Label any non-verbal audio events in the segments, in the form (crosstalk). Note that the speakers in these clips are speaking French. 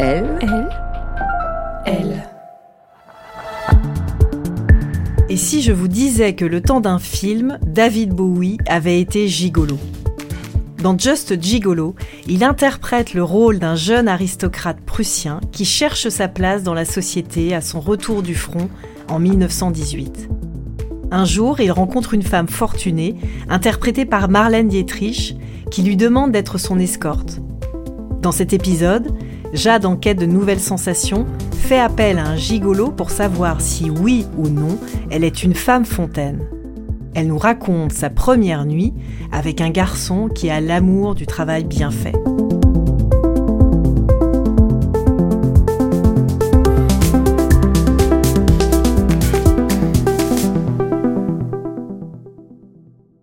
Elle, elle, elle. Et si je vous disais que le temps d'un film, David Bowie avait été gigolo? Dans Just Gigolo, il interprète le rôle d'un jeune aristocrate prussien qui cherche sa place dans la société à son retour du front en 1918. Un jour, il rencontre une femme fortunée, interprétée par Marlène Dietrich, qui lui demande d'être son escorte. Dans cet épisode, Jade, en quête de nouvelles sensations, fait appel à un gigolo pour savoir si oui ou non elle est une femme fontaine. Elle nous raconte sa première nuit avec un garçon qui a l'amour du travail bien fait.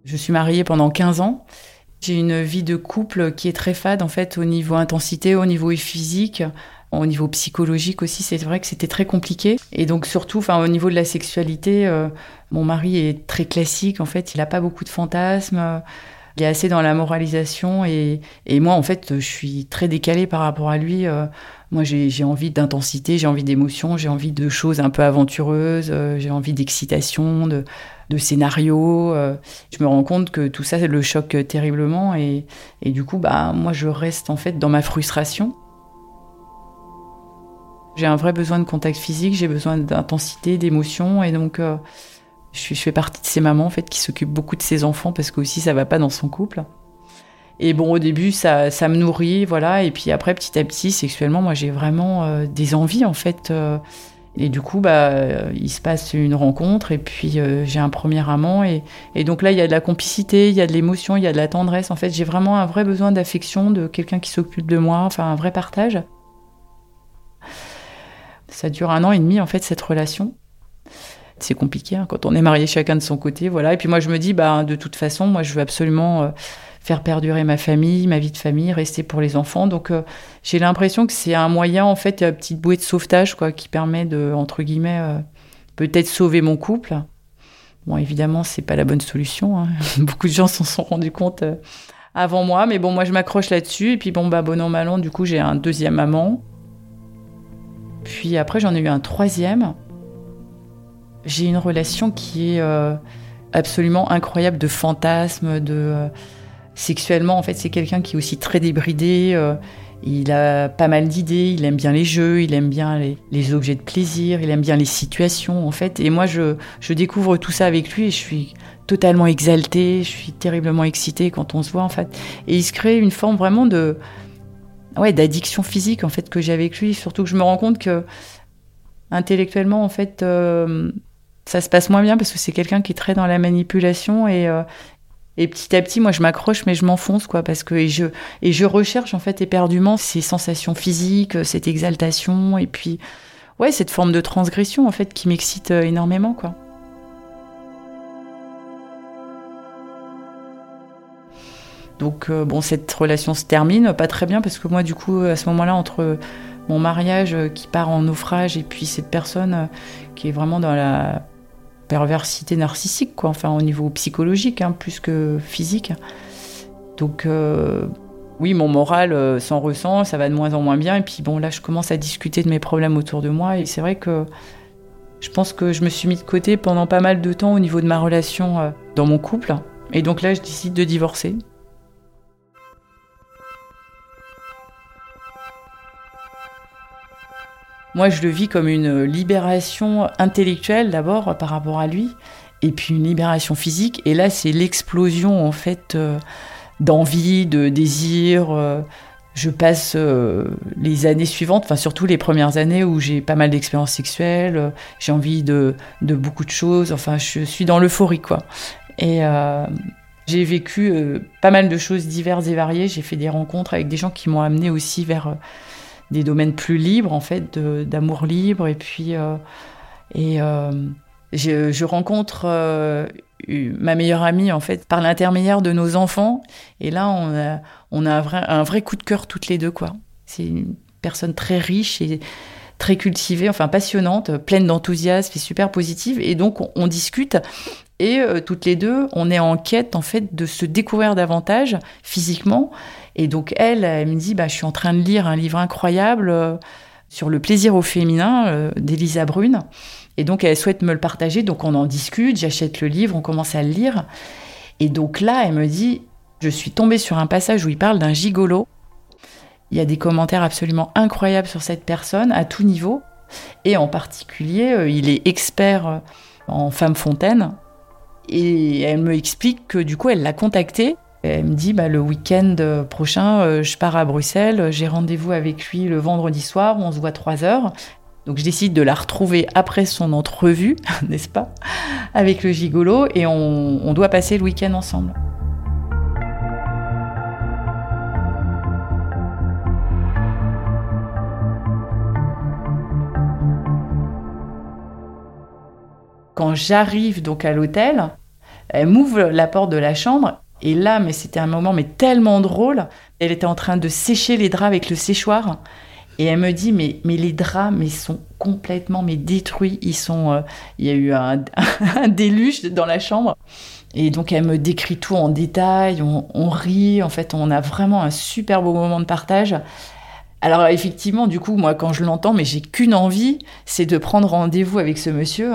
Je suis mariée pendant 15 ans. J'ai une vie de couple qui est très fade en fait au niveau intensité, au niveau physique, au niveau psychologique aussi. C'est vrai que c'était très compliqué. Et donc surtout, enfin au niveau de la sexualité, euh, mon mari est très classique en fait. Il n'a pas beaucoup de fantasmes. Il est assez dans la moralisation et, et, moi en fait je suis très décalée par rapport à lui. Euh, moi j'ai envie d'intensité, j'ai envie d'émotion, j'ai envie de choses un peu aventureuses, euh, j'ai envie d'excitation, de, de scénario. Euh, je me rends compte que tout ça, le choque terriblement. Et, du coup, bah, moi, je reste en fait dans ma frustration. J'ai un vrai besoin de contact physique, j'ai besoin d'intensité, d'émotion. Et donc, euh, je, je fais partie de ces mamans en fait, qui s'occupent beaucoup de ses enfants parce que aussi ça va pas dans son couple. Et bon, au début, ça, ça me nourrit, voilà. Et puis après, petit à petit, sexuellement, moi, j'ai vraiment euh, des envies, en fait. Euh, et du coup, bah, euh, il se passe une rencontre et puis euh, j'ai un premier amant. Et, et, donc là, il y a de la complicité, il y a de l'émotion, il y a de la tendresse. En fait, j'ai vraiment un vrai besoin d'affection, de quelqu'un qui s'occupe de moi, enfin un vrai partage. Ça dure un an et demi, en fait, cette relation. C'est compliqué hein, quand on est marié chacun de son côté, voilà. Et puis moi, je me dis, bah, de toute façon, moi, je veux absolument euh, faire perdurer ma famille, ma vie de famille, rester pour les enfants. Donc euh, j'ai l'impression que c'est un moyen, en fait, une petite bouée de sauvetage, quoi, qui permet de, entre guillemets, euh, peut-être sauver mon couple. Bon, évidemment, c'est pas la bonne solution. Hein. (laughs) Beaucoup de gens s'en sont rendus compte avant moi, mais bon, moi je m'accroche là-dessus. Et puis bon, bah bon an, du coup j'ai un deuxième amant. Puis après j'en ai eu un troisième. J'ai une relation qui est absolument incroyable de fantasmes, de Sexuellement, en fait, c'est quelqu'un qui est aussi très débridé. Euh, il a pas mal d'idées. Il aime bien les jeux. Il aime bien les, objets de plaisir. Il aime bien les situations, en fait. Et moi, je, je découvre tout ça avec lui et je suis totalement exaltée. Je suis terriblement excitée quand on se voit, en fait. Et il se crée une forme vraiment de, ouais, d'addiction physique, en fait, que j'ai avec lui. Surtout que je me rends compte que intellectuellement, en fait, euh, ça se passe moins bien parce que c'est quelqu'un qui est très dans la manipulation et, euh, et petit à petit, moi, je m'accroche, mais je m'enfonce, quoi, parce que je recherche en fait éperdument ces sensations physiques, cette exaltation, et puis ouais, cette forme de transgression en fait qui m'excite euh, énormément, quoi. Donc euh, bon, cette relation se termine pas très bien parce que moi, du coup, à ce moment-là, entre mon mariage euh, qui part en naufrage et puis cette personne qui est vraiment dans la perversité narcissique, quoi, enfin au niveau psychologique, hein, plus que physique. Donc euh, oui, mon moral euh, s'en ressent, ça va de moins en moins bien. Et puis bon, là, je commence à discuter de mes problèmes autour de moi. Et c'est vrai que je pense que je me suis mis de côté pendant pas mal de temps au niveau de ma relation euh, dans mon couple. Et donc là, je décide de divorcer. Moi, je le vis comme une libération intellectuelle d'abord par rapport à lui, et puis une libération physique. Et là, c'est l'explosion en fait euh, d'envie, de désir. Euh. je passe euh, les années suivantes, enfin surtout les premières années où j'ai pas mal d'expériences sexuelles, j'ai envie de, beaucoup de choses. Enfin, je suis dans l'euphorie quoi. Et J'ai vécu pas mal de choses diverses et variées. J'ai fait des rencontres avec des gens qui m'ont amené aussi vers des domaines plus libres, en fait, d'amour libre. Et puis, euh, et, je, je, rencontre ma meilleure amie, en fait, par l'intermédiaire de nos enfants. Et là, on a, on a un, vrai, un vrai coup de cœur toutes les deux, quoi. C'est une personne très riche et très cultivée, enfin passionnante, pleine d'enthousiasme et super positive. Et donc, on, discute et euh, toutes les deux, on est en quête en fait de se découvrir davantage physiquement. Et donc elle, elle me dit, bah, je suis en train de lire un livre incroyable euh, sur le plaisir au féminin euh, d'Elisa Brune. Et donc elle souhaite me le partager. Donc on en discute, j'achète le livre, on commence à le lire. Et donc là, elle me dit, je suis tombée sur un passage où il parle d'un gigolo. Il y a des commentaires absolument incroyables sur cette personne à tout niveau. Et en particulier, il est expert en femme fontaine. Et elle me explique que du coup, elle l'a contacté. Elle me dit bah, le week-end prochain, euh, je pars à Bruxelles, j'ai rendez-vous avec lui le vendredi soir, on se voit trois heures. Donc je décide de la retrouver après son entrevue, (laughs) n'est-ce pas, avec le gigolo, et on doit passer le week-end ensemble. Quand j'arrive donc à l'hôtel, elle m'ouvre la porte de la chambre et là, mais c'était un moment mais tellement drôle. Elle était en train de sécher les draps avec le séchoir et elle me dit mais mais les draps mais sont complètement mais détruits. Ils sont, euh, il y a eu un, (laughs) déluge dans la chambre. Et donc elle me décrit tout en détail, on, on, rit, en fait on a vraiment un super beau moment de partage. Alors effectivement, du coup, moi quand je l'entends, mais j'ai qu'une envie, c'est de prendre rendez-vous avec ce monsieur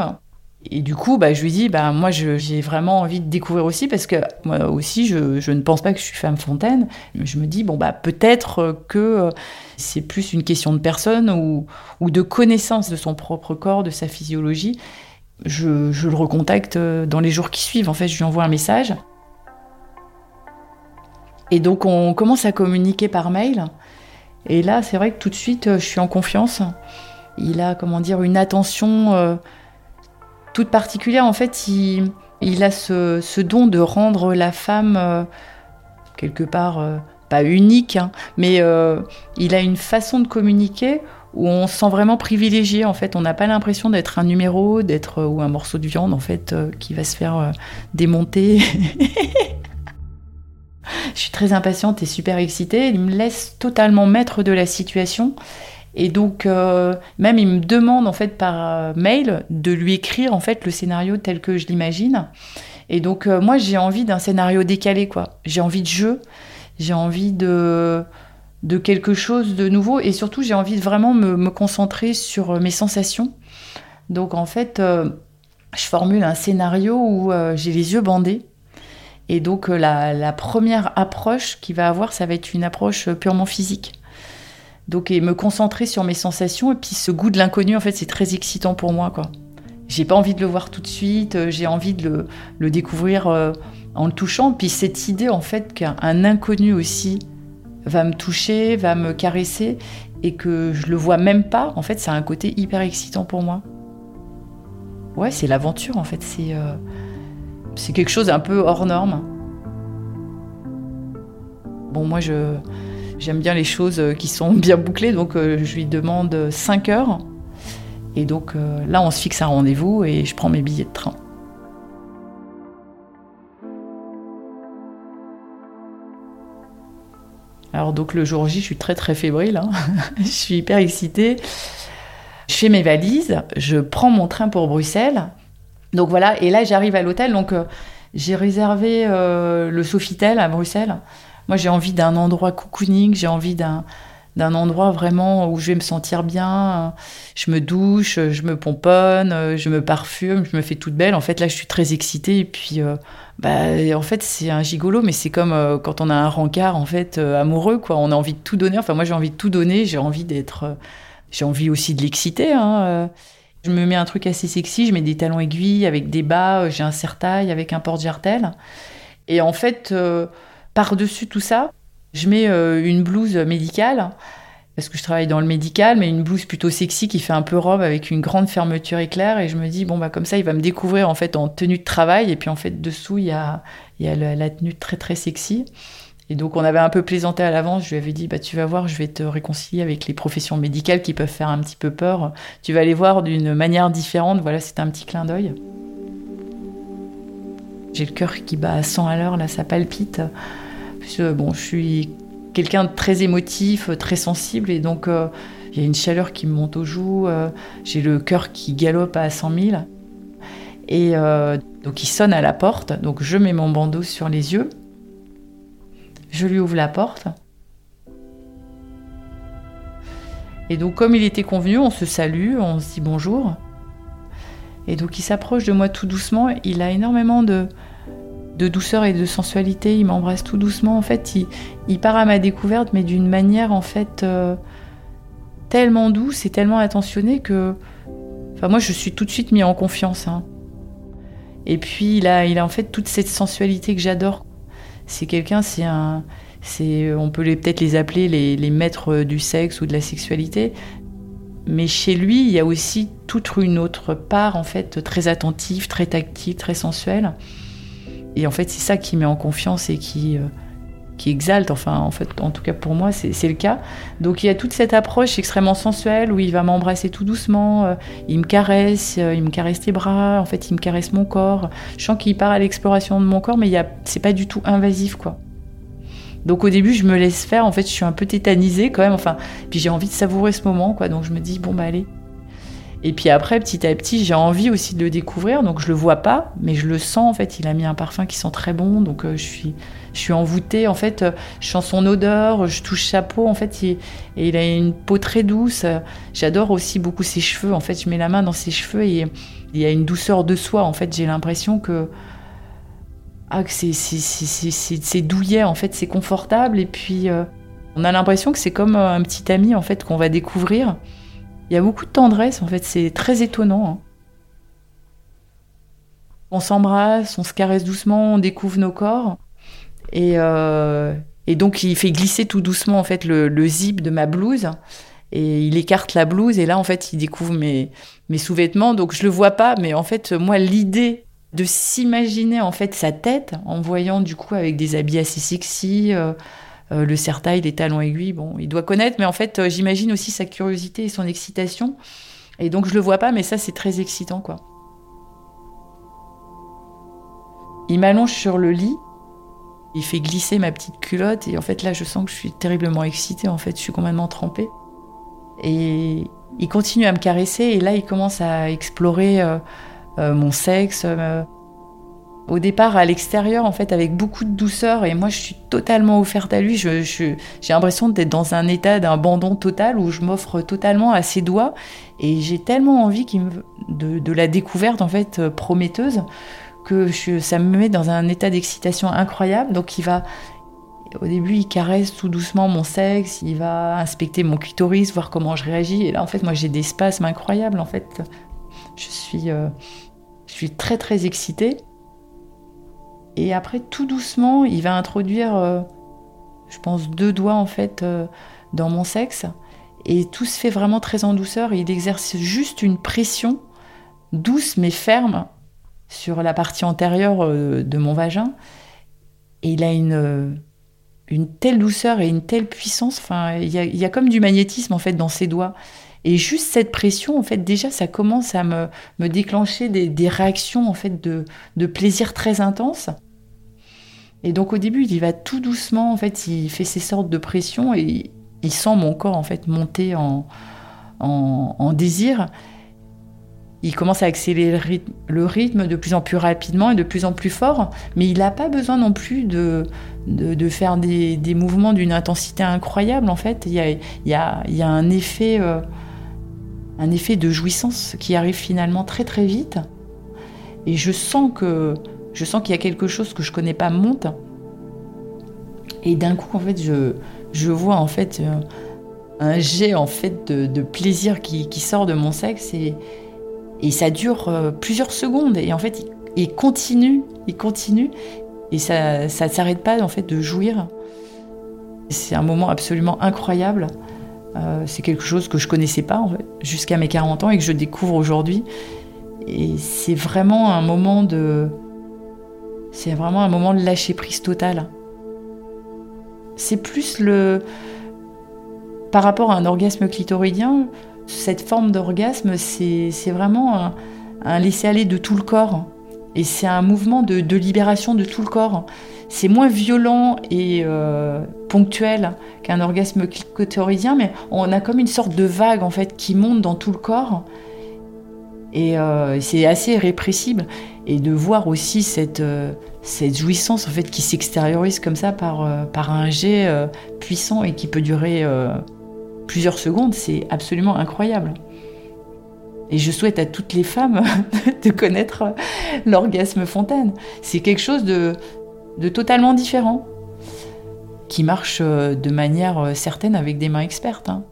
et du coup, bah, je lui dis, bah, moi, j'ai vraiment envie de découvrir aussi, parce que moi aussi, je, ne pense pas que je suis femme fontaine. Je me dis, bon, bah, peut-être que c'est plus une question de personne ou, de connaissance de son propre corps, de sa physiologie. Je, le recontacte dans les jours qui suivent. En fait, je lui envoie un message. Et donc, on commence à communiquer par mail. Et là, c'est vrai que tout de suite, je suis en confiance. Il a, comment dire, une attention. Euh, toute particulière. En fait, il, a ce, don de rendre la femme euh, quelque part euh, pas unique, hein, mais euh, il a une façon de communiquer où on se sent vraiment privilégié. En fait, on n'a pas l'impression d'être un numéro, d'être ou un morceau de viande en fait qui va se faire démonter. (laughs) Je suis très impatiente et super excitée. Il me laisse totalement maître de la situation et donc, euh, même il me demande en fait par euh, mail de lui écrire en fait le scénario tel que je l'imagine. Et donc, euh, moi, j'ai envie d'un scénario décalé, quoi. J'ai envie de jeu, j'ai envie de, de quelque chose de nouveau, et surtout, j'ai envie de vraiment me, me, concentrer sur mes sensations. Donc, en fait, je formule un scénario où j'ai les yeux bandés. Et donc, la, la première approche qu'il va avoir, ça va être une approche purement physique. Donc, et me concentrer sur mes sensations. Et puis, ce goût de l'inconnu, en fait, c'est très excitant pour moi, quoi. J'ai pas envie de le voir tout de suite. Euh, j'ai envie de le, découvrir euh, en le touchant. Puis, cette idée, en fait, qu'un inconnu aussi va me toucher, va me caresser et que je le vois même pas, en fait, c'est un côté hyper excitant pour moi. Ouais, c'est l'aventure, en fait. C'est euh, quelque chose un peu hors norme. Bon, moi, je J'aime bien les choses euh, qui sont (laughs) bien bouclées, donc euh, je lui demande 5 heures. Et donc euh, là, on se fixe un rendez-vous et je prends mes billets de train. Alors donc le jour J, je suis très très fébrile, hein. (laughs) je suis hyper excitée. Je fais mes valises, je prends mon train pour Bruxelles. Donc voilà, et là j'arrive à l'hôtel, donc j'ai réservé le Sofitel à Bruxelles. Moi, j'ai envie d'un endroit cocooning, j'ai envie d'un d'un endroit vraiment où je vais me sentir bien. Je me douche, je me pomponne, je me parfume, je me fais toute belle. En fait, là, je suis très excitée. Et puis, euh, bah, en fait, c'est un gigolo, mais c'est comme euh, quand on a un rencard, en fait, euh, amoureux, quoi. On a envie de tout donner. Enfin, moi, j'ai envie de tout donner. J'ai envie d'être. j'ai envie aussi de l'exciter. Hein, je me mets un truc assez sexy. Je mets des talons aiguilles avec des bas. J'ai un serre-taille avec un porte-jartel. Et en fait par-dessus tout ça, je mets euh, une blouse médicale parce que je travaille dans le médical, mais une blouse plutôt sexy qui fait un peu robe avec une grande fermeture éclair. Et je me dis, bon, bah, comme ça, il va me découvrir en fait en tenue de travail. Et puis en fait, dessous, il y a, il y a la, tenue très très sexy. Et donc, on avait un peu plaisanté à l'avance. Je lui avais dit, bah, tu vas voir, je vais te réconcilier avec les professions médicales qui peuvent faire un petit peu peur. Tu vas les voir d'une manière différente. Voilà, c'était un petit clin d'œil. J'ai le cœur qui bat à 100 à l'heure, là, ça palpite. bon, je suis quelqu'un de très émotif, très sensible, et donc euh, il y a une chaleur qui me monte aux joues, euh, j'ai le cœur qui galope à 100 000. Et euh, donc il sonne à la porte, donc je mets mon bandeau sur les yeux, je lui ouvre la porte. Et donc comme il était convenu, on se salue, on se dit bonjour. Et donc il s'approche de moi tout doucement, il a énormément de, douceur et de sensualité. Il m'embrasse tout doucement. En fait, il, part à ma découverte, mais d'une manière en fait euh, tellement douce et tellement attentionnée que, enfin, moi, je suis tout de suite mis en confiance. Hein. Et puis, il a, il a en fait toute cette sensualité que j'adore. C'est quelqu'un, c'est un, on peut peut-être les appeler les maîtres du sexe ou de la sexualité. Mais chez lui, il y a aussi toute une autre part, en fait, très attentive, très tactile, très sensuelle. Et en fait, c'est ça qui met en confiance et qui, euh, qui exalte. Enfin, en fait, en tout cas pour moi, c'est le cas. Donc il y a toute cette approche extrêmement sensuelle où il va m'embrasser tout doucement, euh, il me caresse, euh, il me caresse les bras, en fait, il me caresse mon corps. Je sens qu'il part à l'exploration de mon corps, mais c'est pas du tout invasif, quoi. Donc au début, je me laisse faire. En fait, je suis un peu tétanisée quand même. Enfin, puis j'ai envie de savourer ce moment, quoi. Donc je me dis bon bah allez, et puis après, petit à petit, j'ai envie aussi de le découvrir. Donc je le vois pas, mais je le sens. En fait, il a mis un parfum qui sent très bon. Donc euh, je suis, je suis envoûtée. En fait, euh, je sens son odeur, je touche sa peau. En fait, il, et il a une peau très douce. J'adore aussi beaucoup ses cheveux. En fait, je mets la main dans ses cheveux et il y a une douceur de soi. En fait, j'ai l'impression que ah, que c'est douillet. En fait, c'est confortable. Et puis, euh, on a l'impression que c'est comme un petit ami en fait qu'on va découvrir. Il y a beaucoup de tendresse, en fait, c'est très étonnant. Hein. On s'embrasse, on se caresse doucement, on découvre nos corps. Et, euh, donc, il fait glisser tout doucement, en fait, le, zip de ma blouse. Et il écarte la blouse, et là, en fait, il découvre mes, mes sous-vêtements. Donc, je le vois pas, mais en fait, moi, l'idée de s'imaginer, en fait, sa tête, en voyant, du coup, avec des habits assez sexy, euh, euh, le sertail, les talons aiguilles, bon, il doit connaître, mais en fait, euh, j'imagine aussi sa curiosité et son excitation. Et donc, je le vois pas, mais ça, c'est très excitant, quoi. Il m'allonge sur le lit, il fait glisser ma petite culotte, et en fait, là, je sens que je suis terriblement excitée, en fait, je suis complètement trempée. Et il continue à me caresser, et là, il commence à explorer mon sexe, au départ à l'extérieur, en fait, avec beaucoup de douceur. Et moi, je suis totalement offerte à lui. Je, j'ai l'impression d'être dans un état d'abandon total où je m'offre totalement à ses doigts. Et j'ai tellement envie de, de, la découverte, en fait, euh, prometteuse, que je, ça me met dans un état d'excitation incroyable. Donc, il va. Au début, il caresse tout doucement mon sexe, il va inspecter mon clitoris, voir comment je réagis. Et là, en fait, moi, j'ai des spasmes incroyables. En fait, je suis, euh, je suis très, très excitée. Et après, tout doucement, il va introduire, euh, je pense, deux doigts en fait euh, dans mon sexe. Et tout se fait vraiment très en douceur. il exerce juste une pression douce mais ferme sur la partie antérieure de mon vagin. Et il a une, une telle douceur et une telle puissance. Enfin, il y a, y a, comme du magnétisme en fait dans ses doigts. Et juste cette pression, en fait, déjà, ça commence à me, me déclencher des, des, réactions en fait de, de plaisir très intenses. Et donc au début, il va tout doucement, en fait, il fait ces sortes de pressions et il sent mon corps en fait monter en, en, désir. Il commence à accélérer le rythme de plus en plus rapidement et de plus en plus fort, mais il n'a pas besoin non plus de, de, faire des, des mouvements d'une intensité incroyable. En fait, il y a, il y a, il y a un, effet, euh, un effet de jouissance qui arrive finalement très très vite. Et je sens que je sens qu'il y a quelque chose que je connais pas monte. Et d'un coup, en fait, je, je vois en fait euh, un jet en fait de, plaisir qui, sort de mon sexe et, et ça dure euh, plusieurs secondes. Et en fait, il, continue, il continue et ça ne s'arrête pas en fait de jouir. C'est un moment absolument incroyable Euh, c'est quelque chose que je connaissais pas jusqu'à mes 40 ans et que je découvre aujourd'hui. Et c'est vraiment un moment de, c'est vraiment un moment de lâcher prise totale. C'est plus le, par rapport à un orgasme clitoridien, cette forme d'orgasme, c'est vraiment un, laisser aller de tout le corps. Et c'est un mouvement de, libération de tout le corps. C'est moins violent et euh, ponctuel qu'un orgasme clitoridien, mais on a comme une sorte de vague en fait qui monte dans tout le corps. Et euh, c'est assez répressible. Et de voir aussi cette, euh, cette jouissance en fait qui s'extériorise comme ça par, par un jet puissant et qui peut durer plusieurs secondes, c'est absolument incroyable. Et je souhaite à toutes les femmes (laughs) de connaître l'orgasme fontaine. C'est quelque chose de, de, totalement différent, qui marche euh, de manière euh, certaine avec des mains expertes. Hein.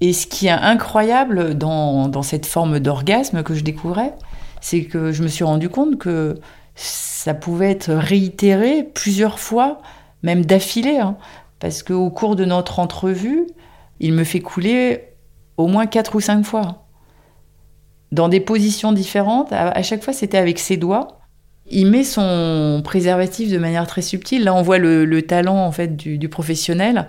Et ce qui est incroyable dans, dans cette forme d'orgasme que je découvrais, c'est que je me suis rendu compte que ça pouvait être réitéré plusieurs fois, même d'affilée. Hein. parce qu'au cours de notre entrevue, il me fait couler au moins quatre ou cinq fois. Dans des positions différentes. À, chaque fois, c'était avec ses doigts. Il met son préservatif de manière très subtile. Là, on voit le, talent en fait du, professionnel.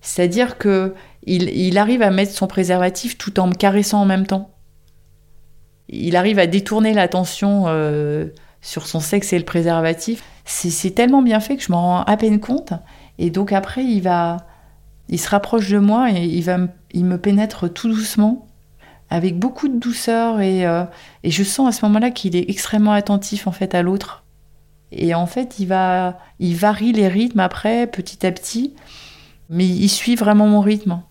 C'est-à-dire que il, arrive à mettre son préservatif tout en me caressant en même temps. Il arrive à détourner l'attention euh, sur son sexe et le préservatif. C'est tellement bien fait que je m'en rends à peine compte. Et donc après, il va, il se rapproche de moi et il, va, il me pénètre tout doucement, avec beaucoup de douceur, et, euh, et je sens à ce moment-là qu'il est extrêmement attentif en fait à l'autre. Et en fait, il, va, il varie les rythmes après, petit à petit, mais il suit vraiment mon rythme.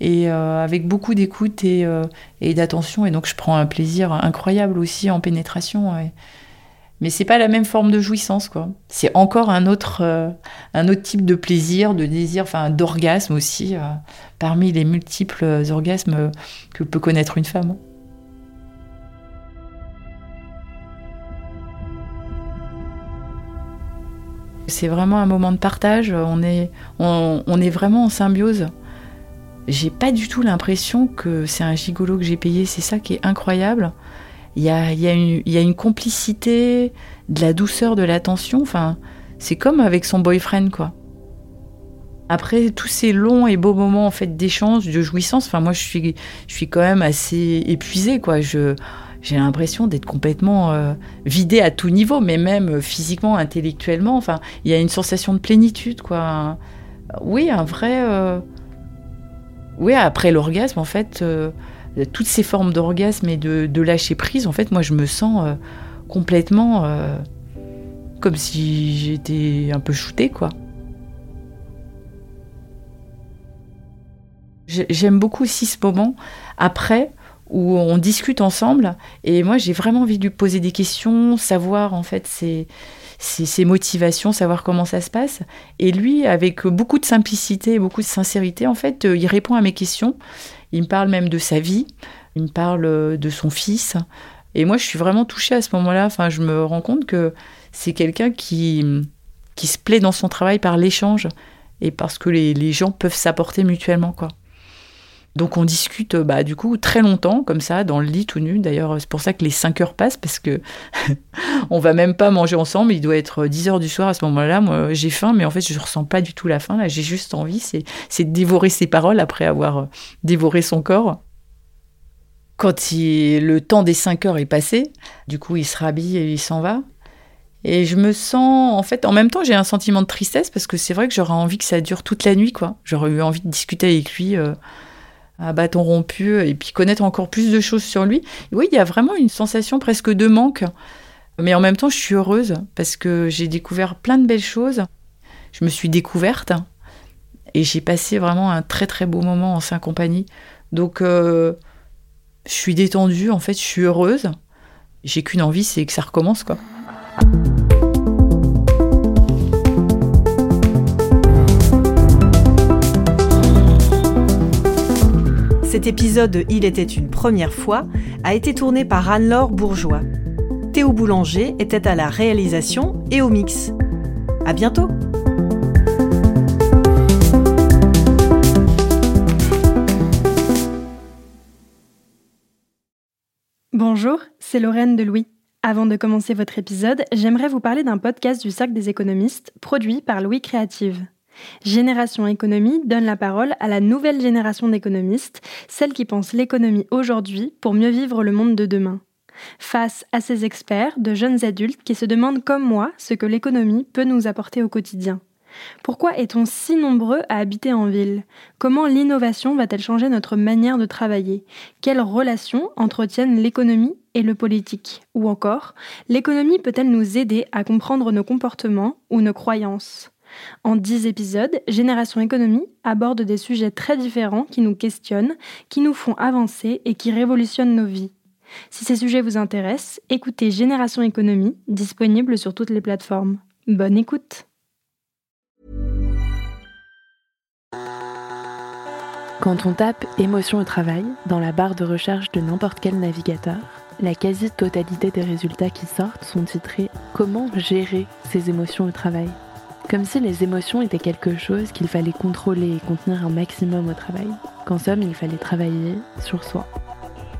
Et euh, avec beaucoup d'écoute et, euh, et d'attention, et donc je prends un plaisir incroyable aussi en pénétration mais c'est pas la même forme de jouissance quoi. C'est encore un autre euh, un autre type de plaisir, de désir, enfin d'orgasme aussi euh, parmi les multiples orgasmes que peut connaître une femme. C'est vraiment un moment de partage, on est, on, on est vraiment en symbiose. J'ai pas du tout l'impression que c'est un gigolo que j'ai payé, c'est ça qui est incroyable. Il y a, une complicité, de la douceur, de l'attention. Enfin, c'est comme avec son boyfriend, quoi. Après tous ces longs et beaux moments en fait d'échange, de jouissance, enfin moi je suis, je suis quand même assez épuisée, quoi. Je, j'ai l'impression d'être complètement euh, vidée à tout niveau, mais même physiquement, intellectuellement. Enfin, il y a une sensation de plénitude, quoi. Oui, un vrai. Euh, oui, après l'orgasme, en fait, euh, toutes ces formes d'orgasme et de, lâcher prise, en fait, moi, je me sens euh, complètement euh, comme si j'étais un peu shootée, quoi. J'aime beaucoup aussi ce moment après où on discute ensemble et moi j'ai vraiment envie de lui poser des questions, savoir en fait ses, ses, motivations, savoir comment ça se passe. Et lui, avec beaucoup de simplicité et beaucoup de sincérité, en fait, euh, il répond à mes questions il me parle même de sa vie, il me parle euh, de son fils. Et moi, je suis vraiment touchée à ce moment-là. Enfin, je me rends compte que c'est quelqu'un qui, qui se plaît dans son travail par l'échange et parce que les, les gens peuvent s'apporter mutuellement, quoi. Donc on discute bah, du coup très longtemps comme ça dans le lit tout nu. D'ailleurs c'est pour ça que les 5 heures passent parce que (laughs) on va même pas manger ensemble. Il doit être 10 heures du soir à ce moment-là. Moi j'ai faim mais en fait je ressens pas du tout la faim. Là j'ai juste envie c'est, de dévorer ses paroles après avoir euh, dévoré son corps. Quand le temps des 5 heures est passé, du coup il se rhabille et il s'en va. Et je me sens, en fait, en même temps, j'ai un sentiment de tristesse parce que c'est vrai que j'aurais envie que ça dure toute la nuit, quoi. J'aurais eu envie de discuter avec lui. Euh, à bâton rompu et puis connaître encore plus de choses sur lui. oui, il y a vraiment une sensation presque de manque. Mais en même temps, je suis heureuse parce que j'ai découvert plein de belles choses. Je me suis découverte et j'ai passé vraiment un très très beau moment en sa compagnie. Donc, euh, je suis détendue, en fait, je suis heureuse. J'ai qu'une envie, c'est que ça recommence, quoi. Cet épisode de Il était une première fois a été tourné par Anne-Laure Bourgeois. Théo Boulanger était à la réalisation et au mix. À bientôt! Bonjour, c'est Lorraine de Louis. Avant de commencer votre épisode, j'aimerais vous parler d'un podcast du Cercle des économistes produit par Louis Créative. Génération Économie donne la parole à la nouvelle génération d'économistes, celle qui pense l'économie aujourd'hui pour mieux vivre le monde de demain. Face à ces experts, de jeunes adultes qui se demandent comme moi ce que l'économie peut nous apporter au quotidien. Pourquoi est-on si nombreux à habiter en ville? Comment l'innovation va-t-elle changer notre manière de travailler? Quelles relations entretiennent l'économie et le politique? Ou encore, l'économie peut-elle nous aider à comprendre nos comportements ou nos croyances? En dix épisodes, Génération Économie aborde des sujets très différents qui nous questionnent, qui nous font avancer et qui révolutionnent nos vies. Si ces sujets vous intéressent, écoutez Génération Économie, disponible sur toutes les plateformes. Bonne écoute Quand on tape émotion au travail dans la barre de recherche de n'importe quel navigateur, la quasi-totalité des résultats qui sortent sont titrés Comment gérer ses émotions au travail? Comme si les émotions étaient quelque chose qu'il fallait contrôler et contenir un maximum au travail, qu'en somme il fallait travailler sur soi.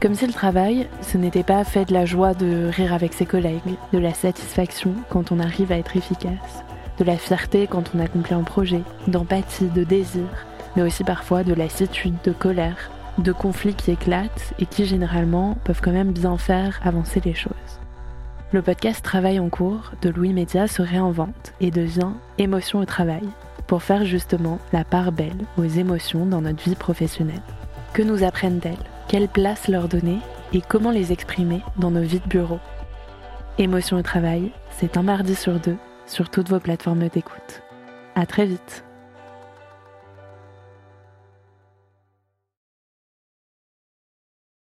Comme si le travail, ce n'était pas fait de la joie de rire avec ses collègues, de la satisfaction quand on arrive à être efficace, de la fierté quand on accomplit un projet, d'empathie, de désir, mais aussi parfois de lassitude, de colère, de conflits qui éclatent et qui généralement peuvent quand même bien faire avancer les choses. Le podcast Travail en cours de Louis Média se réinvente et devient Émotion au travail pour faire justement la part belle aux émotions dans notre vie professionnelle. Que nous apprennent-elles Quelle place leur donner? Et comment les exprimer dans nos vies de bureau? Émotion au travail, c'est un mardi sur deux sur toutes vos plateformes d'écoute. À très vite